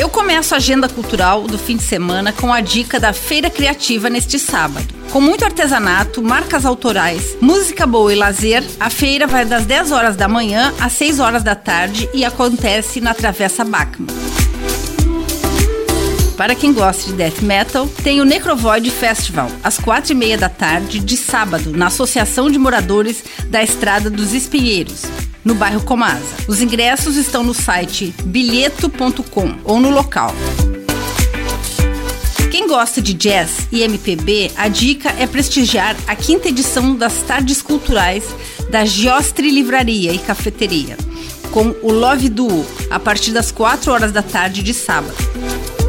Eu começo a agenda cultural do fim de semana com a dica da Feira Criativa neste sábado. Com muito artesanato, marcas autorais, música boa e lazer, a feira vai das 10 horas da manhã às 6 horas da tarde e acontece na Travessa Bachmann. Para quem gosta de death metal, tem o Necrovoid Festival, às quatro e meia da tarde de sábado, na Associação de Moradores da Estrada dos Espinheiros, no bairro Comasa. Os ingressos estão no site bilheto.com ou no local. Quem gosta de jazz e MPB, a dica é prestigiar a quinta edição das Tardes Culturais da Giostre Livraria e Cafeteria, com o Love Duo, a partir das 4 horas da tarde de sábado.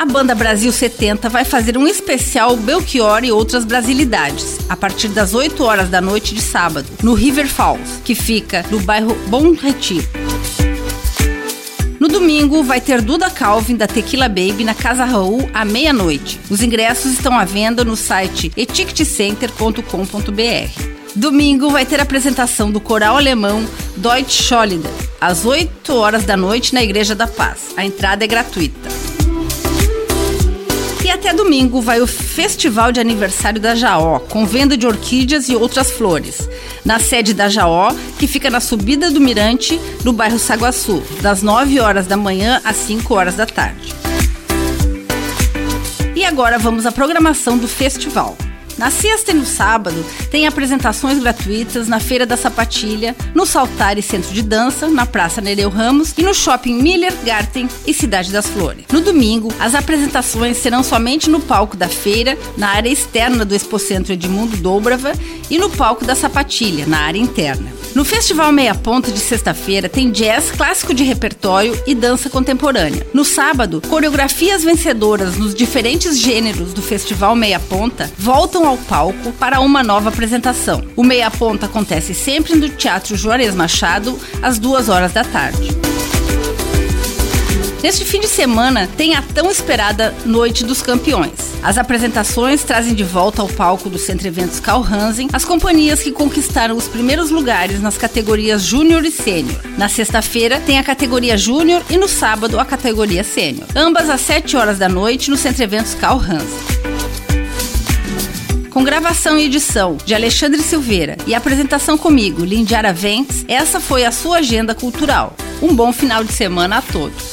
A banda Brasil 70 vai fazer um especial Belchior e outras brasilidades, a partir das 8 horas da noite de sábado, no River Falls, que fica no bairro Bom Retiro. No domingo vai ter Duda Calvin da Tequila Baby na Casa Raul à meia-noite. Os ingressos estão à venda no site eticketcenter.com.br. Domingo vai ter apresentação do coral alemão Deutsche Schollider, às 8 horas da noite na Igreja da Paz. A entrada é gratuita. Até domingo vai o Festival de Aniversário da Jaó, com venda de orquídeas e outras flores, na sede da Jaó, que fica na subida do Mirante, no bairro Saguaçu, das 9 horas da manhã às 5 horas da tarde. E agora vamos à programação do festival. Na sexta e no sábado, tem apresentações gratuitas na Feira da Sapatilha, no Saltare Centro de Dança, na Praça Nereu Ramos e no Shopping Miller Garten e Cidade das Flores. No domingo, as apresentações serão somente no palco da feira, na área externa do Expocentro Edmundo Dobrava e no palco da Sapatilha, na área interna. No Festival Meia Ponta de sexta-feira tem jazz clássico de repertório e dança contemporânea. No sábado, coreografias vencedoras nos diferentes gêneros do Festival Meia Ponta voltam ao palco para uma nova apresentação. O Meia Ponta acontece sempre no Teatro Juarez Machado, às duas horas da tarde. Neste fim de semana tem a tão esperada Noite dos Campeões. As apresentações trazem de volta ao palco do Centro Eventos Carl Hansen as companhias que conquistaram os primeiros lugares nas categorias Júnior e Sênior. Na sexta-feira tem a categoria Júnior e no sábado a categoria Sênior. Ambas às 7 horas da noite no Centro Eventos Carl Hansen. Com gravação e edição de Alexandre Silveira e apresentação comigo, Lindiara Ventes, essa foi a sua agenda cultural. Um bom final de semana a todos.